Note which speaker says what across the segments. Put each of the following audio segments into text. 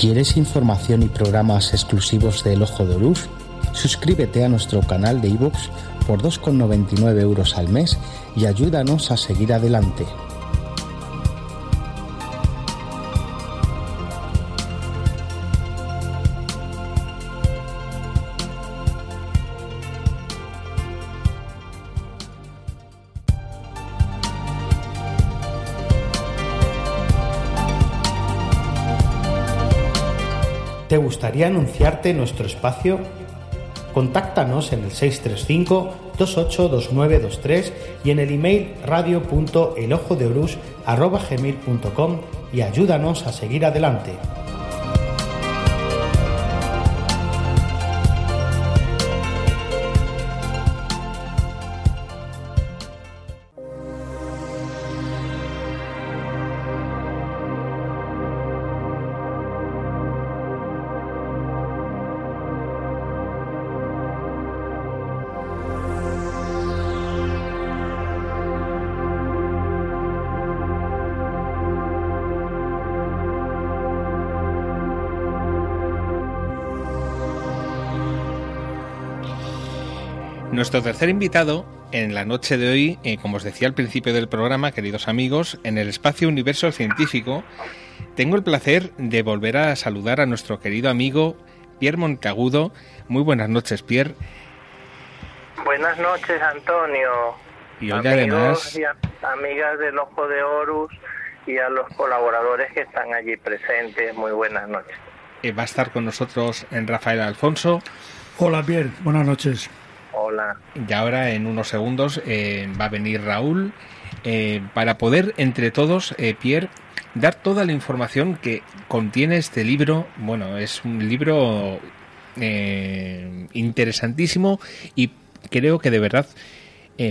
Speaker 1: ¿Quieres información y programas exclusivos de El Ojo de Horus? Suscríbete a nuestro canal de iVoox por 2,99 euros al mes y ayúdanos a seguir adelante.
Speaker 2: ¿Te gustaría anunciarte nuestro espacio? Contáctanos en el 635-282923 y en el email radio.elojodeorus.com y ayúdanos a seguir adelante.
Speaker 3: Nuestro tercer invitado en la noche de hoy, eh, como os decía al principio del programa, queridos amigos, en el espacio Universo Científico, tengo el placer de volver a saludar a nuestro querido amigo Pierre Montagudo. Muy buenas noches, Pierre.
Speaker 4: Buenas noches, Antonio.
Speaker 3: Y hoy además...
Speaker 4: Y amigas del Ojo de Horus y a los colaboradores que están allí presentes, muy buenas noches.
Speaker 3: Eh, va a estar con nosotros en Rafael Alfonso.
Speaker 5: Hola, Pierre. Buenas noches.
Speaker 3: Y ahora en unos segundos eh, va a venir Raúl eh, para poder entre todos, eh, Pierre, dar toda la información que contiene este libro. Bueno, es un libro interesantísimo y creo que de verdad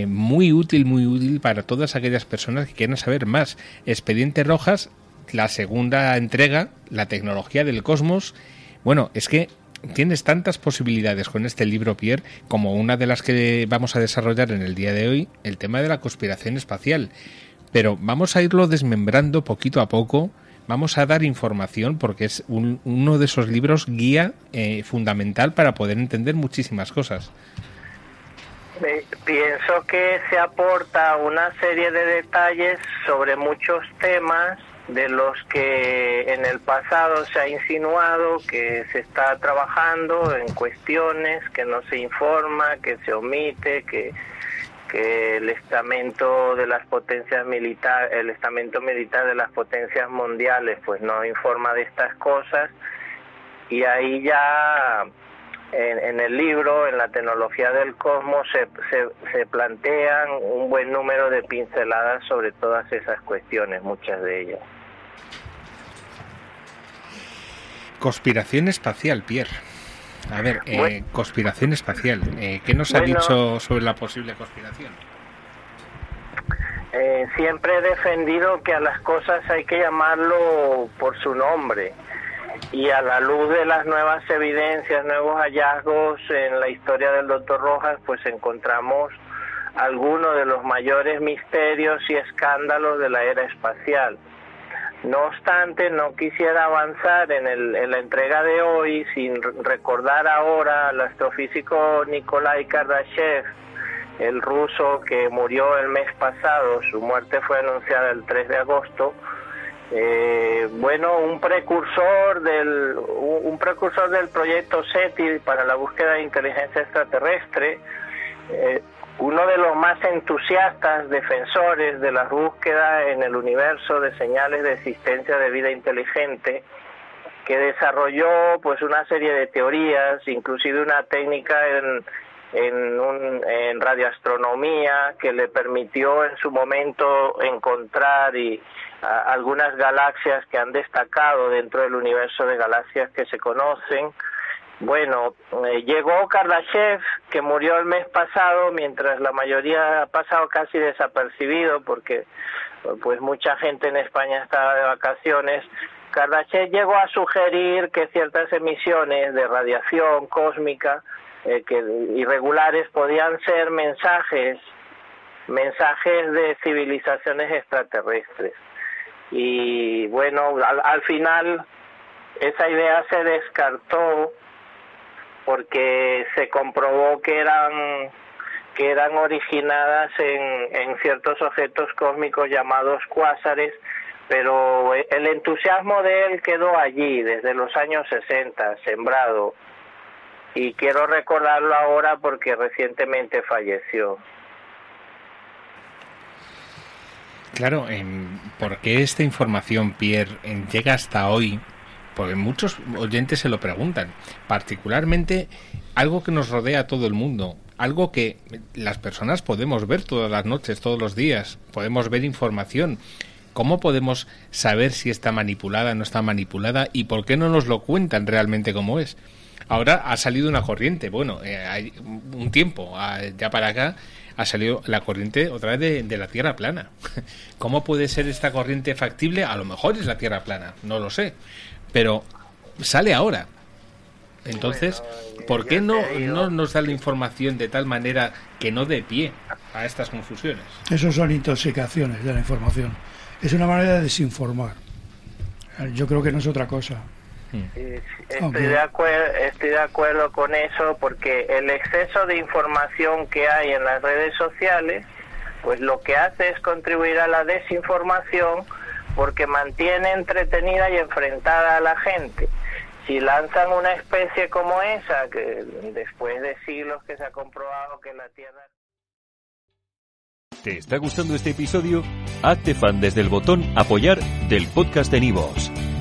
Speaker 3: muy útil, muy útil para todas aquellas personas que quieran saber más. Expediente Rojas, la segunda entrega, la tecnología del cosmos. Bueno, es que tienes tantas posibilidades con este libro, Pierre, como una de las que vamos a desarrollar en el día de hoy, el tema de la conspiración espacial. Pero vamos a irlo desmembrando poquito a poco, vamos a dar información porque es uno de esos libros guía eh, fundamental para poder entender muchísimas cosas.
Speaker 4: Pienso que se aporta una serie de detalles sobre muchos temas de los que en el pasado se ha insinuado que se está trabajando en cuestiones que no se informa, que se omite, que, que el estamento de las potencias militares, el estamento militar de las potencias mundiales pues no informa de estas cosas. Y ahí ya en, en, el libro, en la tecnología del cosmos, se, se, se, plantean un buen número de pinceladas sobre todas esas cuestiones, muchas de ellas.
Speaker 3: Conspiración espacial, Pierre. A ver, eh, conspiración espacial. Eh, ¿Qué nos ha dicho sobre la posible conspiración?
Speaker 4: Eh, siempre he defendido que a las cosas hay que llamarlo por su nombre y a la luz de las nuevas evidencias, nuevos hallazgos en la historia del doctor Rojas, pues encontramos algunos de los mayores misterios y escándalos de la era espacial. No obstante, no quisiera avanzar en, el, en la entrega de hoy sin recordar ahora al astrofísico Nikolai Kardashev, el ruso que murió el mes pasado, su muerte fue anunciada el 3 de agosto. Eh, bueno, un precursor del un precursor del proyecto SETI para la búsqueda de inteligencia extraterrestre. Eh, uno de los más entusiastas defensores de la búsqueda en el universo de señales de existencia de vida inteligente, que desarrolló pues una serie de teorías, inclusive una técnica en, en, un, en radioastronomía que le permitió en su momento encontrar y algunas galaxias que han destacado dentro del universo de galaxias que se conocen. Bueno, eh, llegó Kardashev, que murió el mes pasado, mientras la mayoría ha pasado casi desapercibido, porque pues mucha gente en España estaba de vacaciones. Kardashev llegó a sugerir que ciertas emisiones de radiación cósmica eh, que irregulares podían ser mensajes, mensajes de civilizaciones extraterrestres. Y bueno, al, final esa idea se descartó porque se comprobó que eran que eran originadas en, en ciertos objetos cósmicos llamados cuásares, pero el entusiasmo de él quedó allí desde los años 60, sembrado, y quiero recordarlo ahora porque recientemente falleció.
Speaker 3: Claro, ¿por qué esta información, Pierre, llega hasta hoy? Porque muchos oyentes se lo preguntan. Particularmente algo que nos rodea a todo el mundo, algo que las personas podemos ver todas las noches, todos los días, podemos ver información. ¿Cómo podemos saber si está manipulada no está manipulada y por qué no nos lo cuentan realmente como es? Ahora ha salido una corriente, bueno, eh, hay un tiempo ya para acá ha salido la corriente otra vez de, la Tierra plana. ¿Cómo puede ser esta corriente factible? A lo mejor es la Tierra plana, no lo sé, pero sale ahora. Entonces, ¿por qué no, no nos da la información de tal manera que no dé pie a estas confusiones?
Speaker 5: Eso son intoxicaciones de la información. Es una manera de desinformar. Yo creo que no es otra cosa.
Speaker 4: Estoy, de acuerdo, estoy de acuerdo con eso porque el exceso de información que hay en las redes sociales, pues lo que hace es contribuir a la desinformación porque mantiene entretenida y enfrentada a la gente. Si lanzan una especie como esa, que después de siglos que se ha comprobado que la Tierra...
Speaker 6: ¿Te está gustando este episodio? Hazte fan desde el botón apoyar del podcast de Nivos.